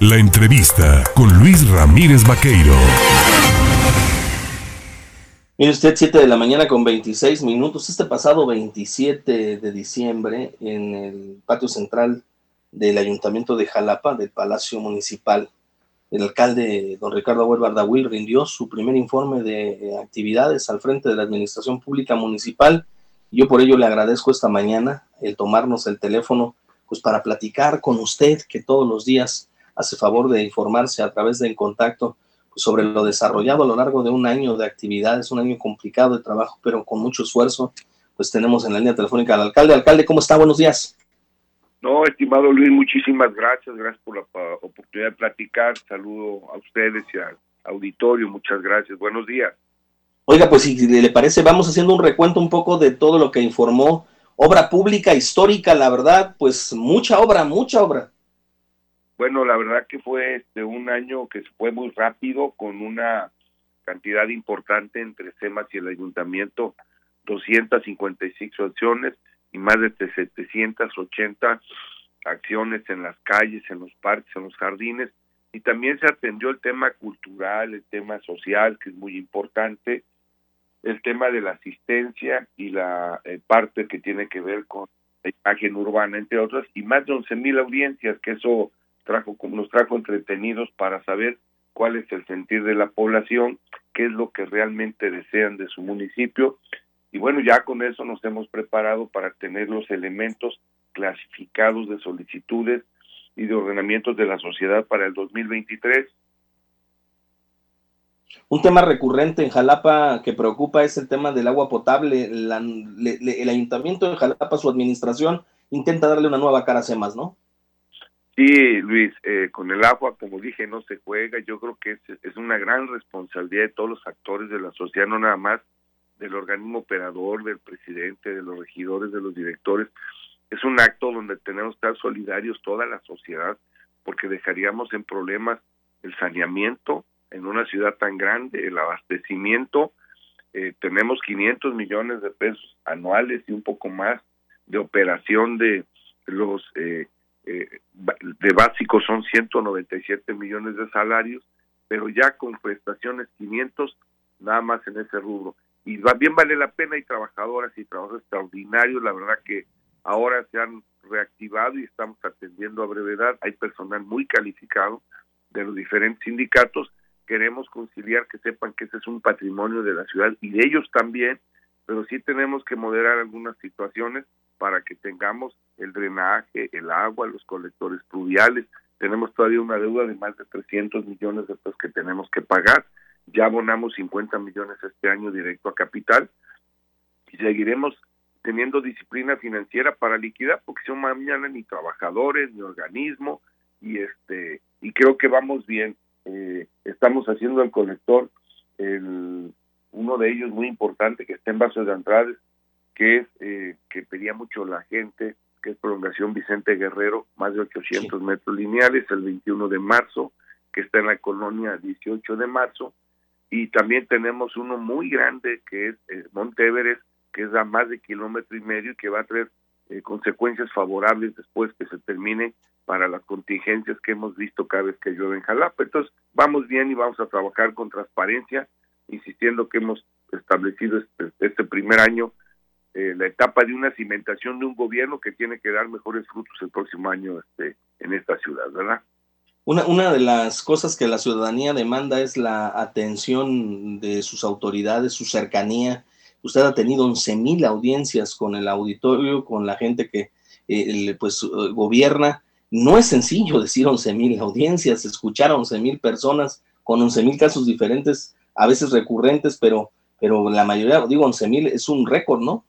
La entrevista con Luis Ramírez Vaqueiro. Mire usted, 7 de la mañana con 26 minutos. Este pasado 27 de diciembre, en el patio central del Ayuntamiento de Jalapa, del Palacio Municipal, el alcalde don Ricardo Abuel Bardahuil rindió su primer informe de actividades al frente de la Administración Pública Municipal. Yo por ello le agradezco esta mañana el tomarnos el teléfono pues para platicar con usted que todos los días hace favor de informarse a través del contacto pues, sobre lo desarrollado a lo largo de un año de actividades, un año complicado de trabajo, pero con mucho esfuerzo. Pues tenemos en la línea telefónica al alcalde. Alcalde, ¿cómo está? Buenos días. No, estimado Luis, muchísimas gracias. Gracias por la oportunidad de platicar. Saludo a ustedes y al auditorio. Muchas gracias. Buenos días. Oiga, pues si le parece, vamos haciendo un recuento un poco de todo lo que informó. Obra pública, histórica, la verdad, pues mucha obra, mucha obra. Bueno, la verdad que fue este un año que fue muy rápido con una cantidad importante entre SEMAS y el ayuntamiento, 256 acciones y más de 780 acciones en las calles, en los parques, en los jardines. Y también se atendió el tema cultural, el tema social, que es muy importante, el tema de la asistencia y la eh, parte que tiene que ver con la imagen urbana, entre otras, y más de 11 mil audiencias, que eso trajo, nos trajo entretenidos para saber cuál es el sentir de la población, qué es lo que realmente desean de su municipio. Y bueno, ya con eso nos hemos preparado para tener los elementos clasificados de solicitudes y de ordenamientos de la sociedad para el 2023. Un tema recurrente en Jalapa que preocupa es el tema del agua potable. el ayuntamiento de Jalapa, su administración, intenta darle una nueva cara a CEMAS, ¿no? Sí, Luis, eh, con el agua, como dije, no se juega. Yo creo que es, es una gran responsabilidad de todos los actores de la sociedad, no nada más del organismo operador, del presidente, de los regidores, de los directores. Es un acto donde tenemos que estar solidarios toda la sociedad, porque dejaríamos en problemas el saneamiento en una ciudad tan grande, el abastecimiento. Eh, tenemos 500 millones de pesos anuales y un poco más de operación de los eh, eh, de básico son 197 millones de salarios, pero ya con prestaciones 500 nada más en ese rubro. Y bien vale la pena, hay trabajadoras y trabajos extraordinarios, la verdad que ahora se han reactivado y estamos atendiendo a brevedad, hay personal muy calificado de los diferentes sindicatos, queremos conciliar que sepan que ese es un patrimonio de la ciudad y de ellos también, pero sí tenemos que moderar algunas situaciones para que tengamos el drenaje, el agua, los colectores pluviales. Tenemos todavía una deuda de más de 300 millones de pesos que tenemos que pagar. Ya abonamos 50 millones este año directo a capital y seguiremos teniendo disciplina financiera para liquidar porque son mañana ni trabajadores ni organismo y este y creo que vamos bien eh, estamos haciendo el colector el uno de ellos muy importante que está en Vasos de Andrade que es eh, que pedía mucho la gente, que es prolongación Vicente Guerrero, más de 800 metros lineales, el 21 de marzo, que está en la colonia 18 de marzo, y también tenemos uno muy grande que es eh, Monteveres, que es a más de kilómetro y medio y que va a traer eh, consecuencias favorables después que se termine para las contingencias que hemos visto cada vez que llueve en Jalapa. Entonces, vamos bien y vamos a trabajar con transparencia, insistiendo que hemos establecido este, este primer año eh, la etapa de una cimentación de un gobierno que tiene que dar mejores frutos el próximo año este, en esta ciudad, ¿verdad? Una, una de las cosas que la ciudadanía demanda es la atención de sus autoridades, su cercanía. Usted ha tenido 11.000 audiencias con el auditorio, con la gente que eh, pues gobierna. No es sencillo decir 11.000 audiencias, escuchar a 11.000 personas con 11.000 casos diferentes, a veces recurrentes, pero, pero la mayoría, digo, 11.000 es un récord, ¿no?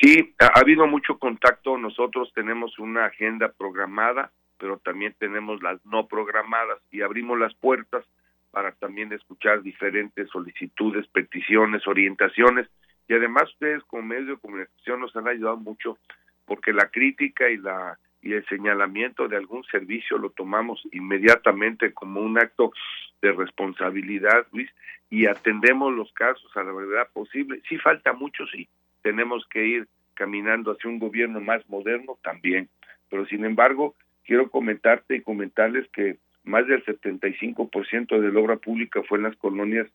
Sí, ha habido mucho contacto. Nosotros tenemos una agenda programada, pero también tenemos las no programadas y abrimos las puertas para también escuchar diferentes solicitudes, peticiones, orientaciones. Y además ustedes como medio de comunicación nos han ayudado mucho porque la crítica y la y el señalamiento de algún servicio lo tomamos inmediatamente como un acto de responsabilidad, Luis, y atendemos los casos a la verdad posible. Sí falta mucho, sí, tenemos que ir caminando hacia un gobierno más moderno también, pero sin embargo quiero comentarte y comentarles que más del 75% de la obra pública fue en las colonias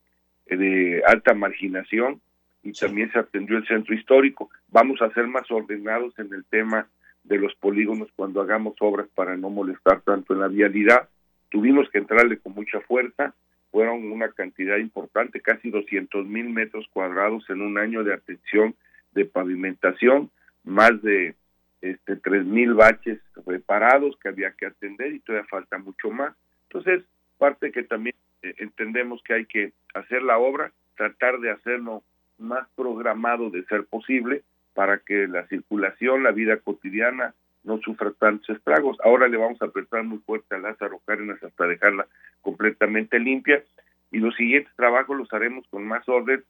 eh, de alta marginación y también se atendió el centro histórico. Vamos a ser más ordenados en el tema de los polígonos cuando hagamos obras para no molestar tanto en la vialidad. Tuvimos que entrarle con mucha fuerza, fueron una cantidad importante, casi 200 mil metros cuadrados en un año de atención de pavimentación, más de este, 3 mil baches reparados que había que atender y todavía falta mucho más. Entonces, parte que también eh, entendemos que hay que hacer la obra, tratar de hacerlo más programado de ser posible para que la circulación, la vida cotidiana no sufra tantos estragos. Ahora le vamos a apretar muy fuerte a Lázaro Cárdenas hasta dejarla completamente limpia y los siguientes trabajos los haremos con más orden,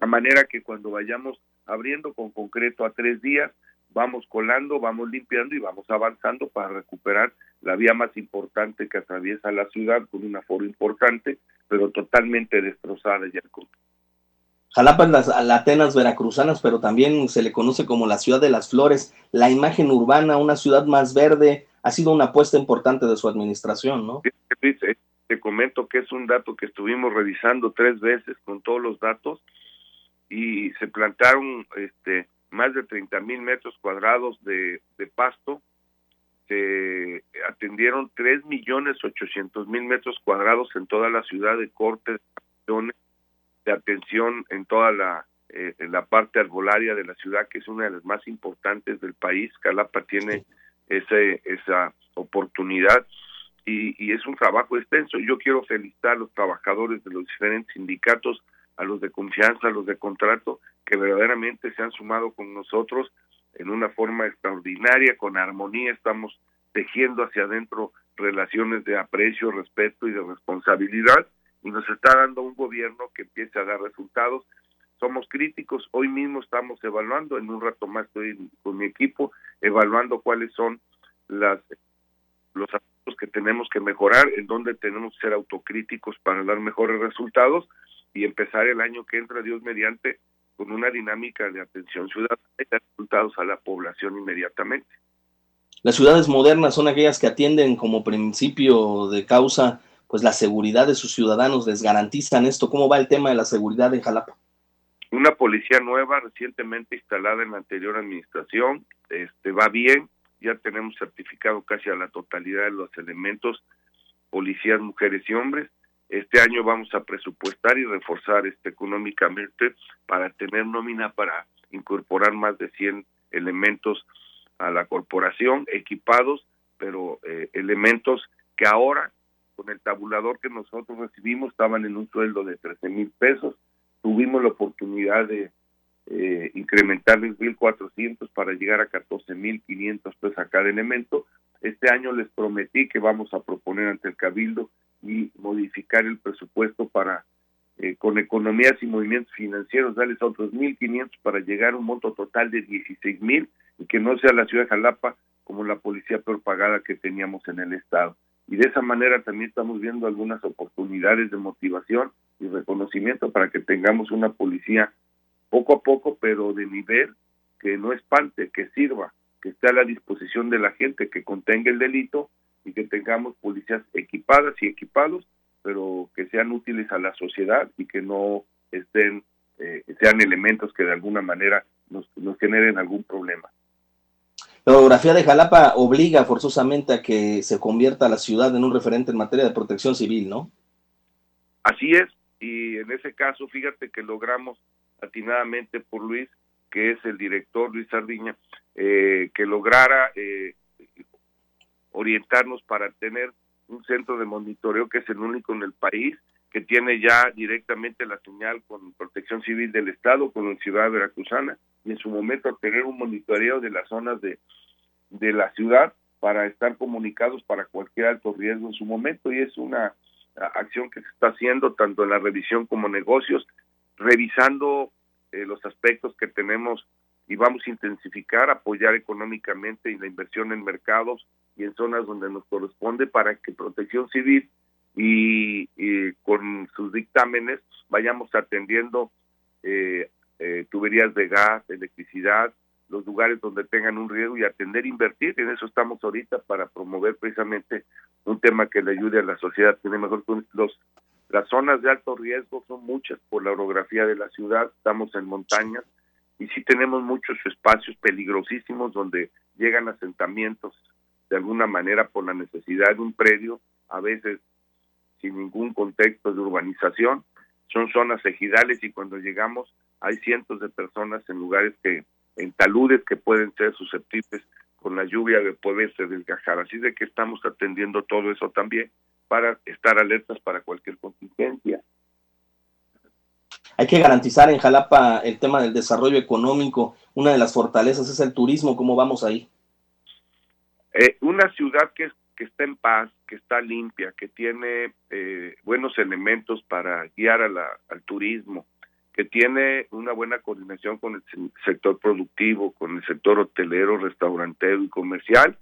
a manera que cuando vayamos abriendo con concreto a tres días, vamos colando, vamos limpiando y vamos avanzando para recuperar la vía más importante que atraviesa la ciudad con un aforo importante, pero totalmente destrozada ya. Jalapa es la, Atenas veracruzanas, pero también se le conoce como la ciudad de las flores. La imagen urbana, una ciudad más verde, ha sido una apuesta importante de su administración, ¿no? Te comento que es un dato que estuvimos revisando tres veces con todos los datos y se plantaron este, más de 30 mil metros cuadrados de, pasto, se atendieron 3 millones 800 mil metros cuadrados en toda la ciudad de cortes, de atención en toda la, eh, la parte arbolaria de la ciudad, que es una de las más importantes del país. Calapa tiene ese, esa oportunidad y, y es un trabajo extenso. Yo quiero felicitar a los trabajadores de los diferentes sindicatos, a los de confianza, a los de contrato, que verdaderamente se han sumado con nosotros en una forma extraordinaria, con armonía, estamos tejiendo hacia adentro relaciones de aprecio, respeto y de responsabilidad y nos está dando un gobierno que empiece a dar resultados. Somos críticos, hoy mismo estamos evaluando, en un rato más estoy con mi equipo, evaluando cuáles son las los aspectos que tenemos que mejorar, en donde tenemos que ser autocríticos para dar mejores resultados y empezar el año que entra, Dios mediante, con una dinámica de atención ciudadana y dar resultados a la población inmediatamente. Las ciudades modernas son aquellas que atienden como principio de causa pues la seguridad de sus ciudadanos, les garantizan esto. ¿Cómo va el tema de la seguridad en Jalapa? Una policía nueva recientemente instalada en la anterior administración, este va bien, ya tenemos certificado casi a la totalidad de los elementos, policías, mujeres y hombres. Este año vamos a presupuestar y reforzar este económicamente para tener nómina para incorporar más de 100 elementos a la corporación, equipados, pero eh, elementos que ahora con el tabulador que nosotros recibimos estaban en un sueldo de 13 mil pesos. Tuvimos la oportunidad de eh, incrementarles 1.400 para llegar a 14.500 pesos a cada elemento. Este año les prometí que vamos a proponer ante el Cabildo y modificar el presupuesto para, eh, con economías y movimientos financieros, darles otros 1.500 para llegar a un monto total de 16.000 y que no sea la ciudad de Jalapa como la policía peor pagada que teníamos en el Estado. Y de esa manera también estamos viendo algunas oportunidades de motivación y reconocimiento para que tengamos una policía poco a poco, pero de nivel que no espante, que sirva, que esté a la disposición de la gente, que contenga el delito y que tengamos policías equipadas y equipados, pero que sean útiles a la sociedad y que no estén eh, sean elementos que de alguna manera nos, nos generen algún problema. La orografía de Jalapa obliga forzosamente a que se convierta la ciudad en un referente en materia de protección civil, ¿no? Así es, y en ese caso, fíjate que logramos atinadamente por Luis, que es el director Luis Sardiña, eh, que lograra eh, orientarnos para tener un centro de monitoreo que es el único en el país, que tiene ya directamente la señal con Protección Civil del Estado, con la ciudad veracruzana, y en su momento tener un monitoreo de las zonas de, de la ciudad para estar comunicados para cualquier alto riesgo en su momento, y es una acción que se está haciendo tanto en la revisión como negocios, revisando eh, los aspectos que tenemos y vamos a intensificar, apoyar económicamente y la inversión en mercados y en zonas donde nos corresponde para que Protección Civil y, con sus dictámenes vayamos atendiendo eh, eh, tuberías de gas, electricidad los lugares donde tengan un riesgo y atender, invertir. En eso estamos ahorita para promover precisamente un tema que le ayude a la sociedad a tener mejor los las zonas de alto riesgo son muchas por la orografía de la ciudad, estamos en montañas y sí tenemos muchos espacios peligrosísimos donde llegan asentamientos de alguna manera por la necesidad de un predio, a veces sin ningún contexto de urbanización, son zonas ejidales y cuando llegamos hay cientos de personas en lugares que en taludes que pueden ser susceptibles con la lluvia de poderse desgajar. Así de que estamos atendiendo todo eso también para estar alertas para cualquier contingencia. Hay que garantizar en Jalapa el tema del desarrollo económico. Una de las fortalezas es el turismo. ¿Cómo vamos ahí? Eh, una ciudad que, que está en paz, que está limpia, que tiene eh, buenos elementos para guiar al turismo, que tiene una buena coordinación con el sector productivo, con el sector hotelero, restaurantero y comercial,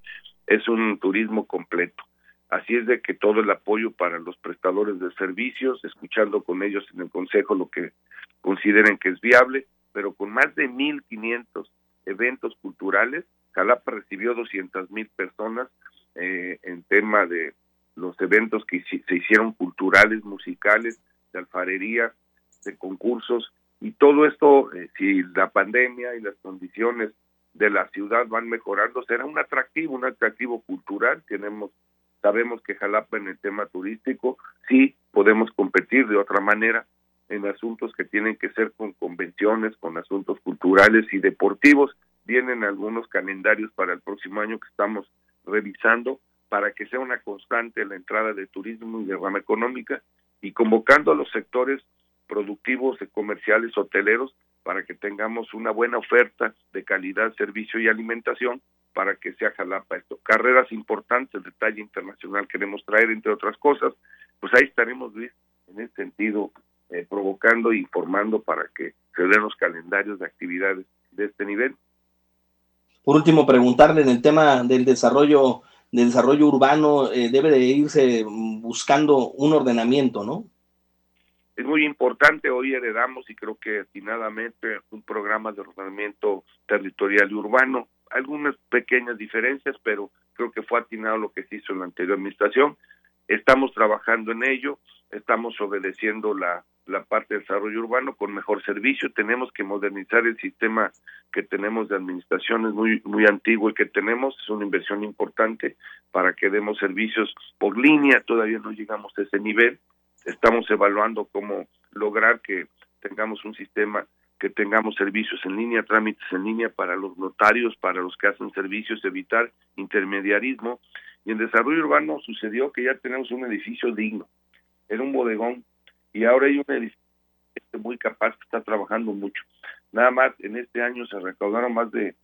es un turismo completo. Así es de que todo el apoyo para los prestadores de servicios, escuchando con ellos en el Consejo lo que consideren que es viable, pero con más de 1.500 eventos culturales, Jalapa recibió 200.000 personas eh, en tema de los eventos que se hicieron culturales, musicales, de alfarería, de concursos y todo esto, eh, si la pandemia y las condiciones de la ciudad van mejorando, será un atractivo, un atractivo cultural. Tenemos, sabemos que Jalapa en el tema turístico sí podemos competir de otra manera en asuntos que tienen que ser con convenciones, con asuntos culturales y deportivos. Vienen algunos calendarios para el próximo año que estamos revisando para que sea una constante la entrada de turismo y de rama económica y convocando a los sectores productivos, comerciales, hoteleros, para que tengamos una buena oferta de calidad, servicio y alimentación para que sea Jalapa esto. Carreras importantes de talla internacional queremos traer, entre otras cosas, pues ahí estaremos, Luis, en ese sentido, eh, provocando e informando para que se den los calendarios de actividades de este nivel. Por último, preguntarle en el tema del desarrollo del desarrollo urbano, eh, debe de irse buscando un ordenamiento, ¿no? es muy importante. Hoy heredamos, y creo que atinadamente, un programa de ordenamiento territorial y urbano. Algunas pequeñas diferencias, pero creo que fue atinado lo que se hizo en la anterior administración. Estamos trabajando en ello, estamos obedeciendo la, la parte de desarrollo urbano con mejor servicio. Tenemos que modernizar el sistema que tenemos de administración, es muy, muy antiguo y que tenemos, es una inversión importante para que demos servicios por línea, todavía no llegamos a ese nivel estamos evaluando cómo lograr que tengamos un sistema que tengamos servicios en línea, trámites en línea para los notarios, para los que hacen servicios, evitar intermediarismo. Y en desarrollo urbano sucedió que ya tenemos un edificio digno, era un bodegón, y ahora hay un edificio muy capaz que está trabajando mucho. Nada más en este año se recaudaron más de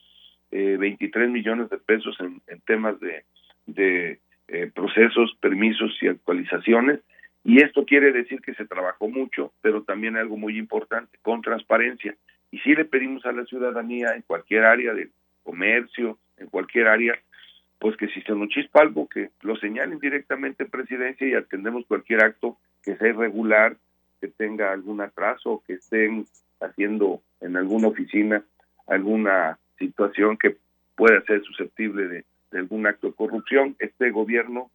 eh, 23 millones de pesos en, temas de, de eh, procesos, permisos y actualizaciones y esto quiere decir que se trabajó mucho, pero también algo muy importante, con transparencia. Y si le pedimos a la ciudadanía en cualquier área de comercio, en cualquier área, pues que si se nos chispa algo, que lo señalen directamente en presidencia y atendemos cualquier acto que sea irregular, que tenga algún atraso, que estén haciendo en alguna oficina alguna situación que pueda ser susceptible de algún acto de corrupción. Este gobierno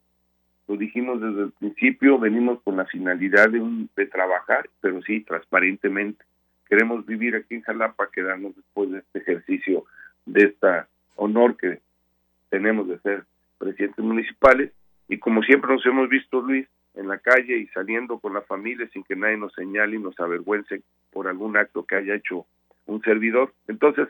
lo dijimos desde el principio, venimos con la finalidad de, de trabajar, pero sí, transparentemente. Queremos vivir aquí en Jalapa, quedarnos después de este ejercicio, de este honor que tenemos de ser presidentes municipales. Y como siempre nos hemos visto, Luis, en la calle y saliendo con la familia sin que nadie nos señale y nos avergüence por algún acto que haya hecho un servidor. Entonces,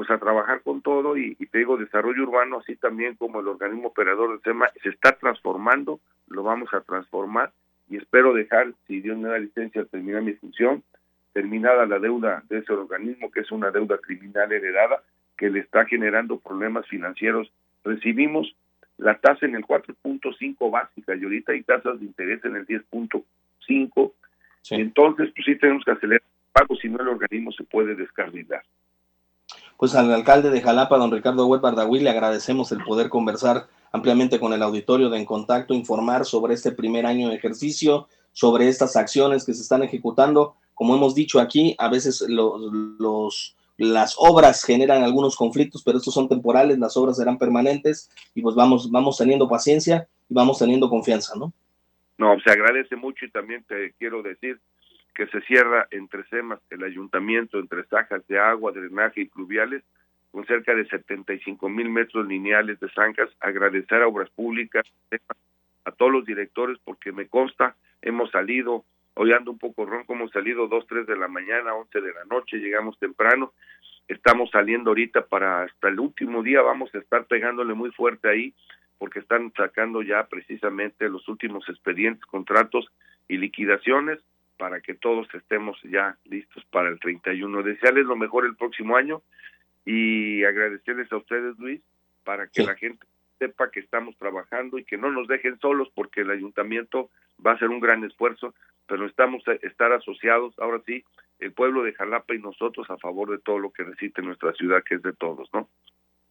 pues a trabajar con todo y, te digo, desarrollo urbano, así también como el organismo operador del tema, se está transformando, lo vamos a transformar y espero dejar, si Dios me da licencia, terminar mi función, terminada la deuda de ese organismo, que es una deuda criminal heredada, que le está generando problemas financieros. Recibimos la tasa en el 4.5 básica y ahorita hay tasas de interés en el 10.5. Entonces, pues sí tenemos que acelerar el pago, si no el organismo se puede descarrilar pues al alcalde de Jalapa, don Ricardo Huet Bardagüí, le agradecemos el poder conversar ampliamente con el auditorio de En Contacto, informar sobre este primer año de ejercicio, sobre estas acciones que se están ejecutando. Como hemos dicho aquí, a veces los, los, las obras generan algunos conflictos, pero estos son temporales, las obras serán permanentes y pues vamos, vamos teniendo paciencia y vamos teniendo confianza, ¿no? No, se agradece mucho y también te quiero decir que se cierra entre SEMAS, el ayuntamiento, entre zanjas de agua, drenaje y pluviales, con cerca de 75 mil metros lineales de zanjas. Agradecer a Obras Públicas, a todos los directores, porque me consta, hemos salido Hoy ando un poco ronco, hemos salido dos, tres de la mañana, once de la noche, llegamos temprano. Estamos saliendo ahorita para hasta el último día, vamos a estar pegándole muy fuerte ahí, porque están sacando ya precisamente los últimos expedientes, contratos y liquidaciones para que todos estemos ya listos para el 31. Desearles lo mejor el próximo año y agradecerles a ustedes, Luis, para que la gente sepa que estamos trabajando y que no nos dejen solos porque el ayuntamiento va a hacer un gran esfuerzo, pero estamos a estar asociados, ahora sí, el pueblo de Jalapa y nosotros a favor de todo lo que necesite nuestra ciudad, que es de todos, ¿no?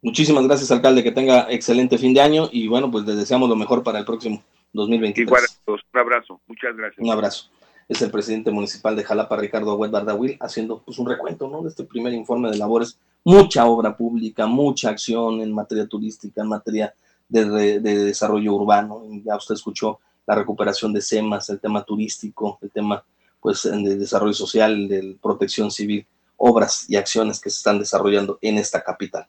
Muchísimas gracias, alcalde, que tenga excelente fin de año y bueno, pues les deseamos lo mejor para el próximo 2023. Igual un abrazo, muchas gracias. Un abrazo. Es el presidente municipal de Jalapa, Ricardo Agüed Bardawil, haciendo pues un recuento, ¿no? De este primer informe de labores mucha obra pública, mucha acción en materia turística, en materia de, desarrollo urbano. Ya usted escuchó la recuperación de SEMAS, el tema turístico, el tema pues de desarrollo social, de protección civil, obras y acciones que se están desarrollando en esta capital.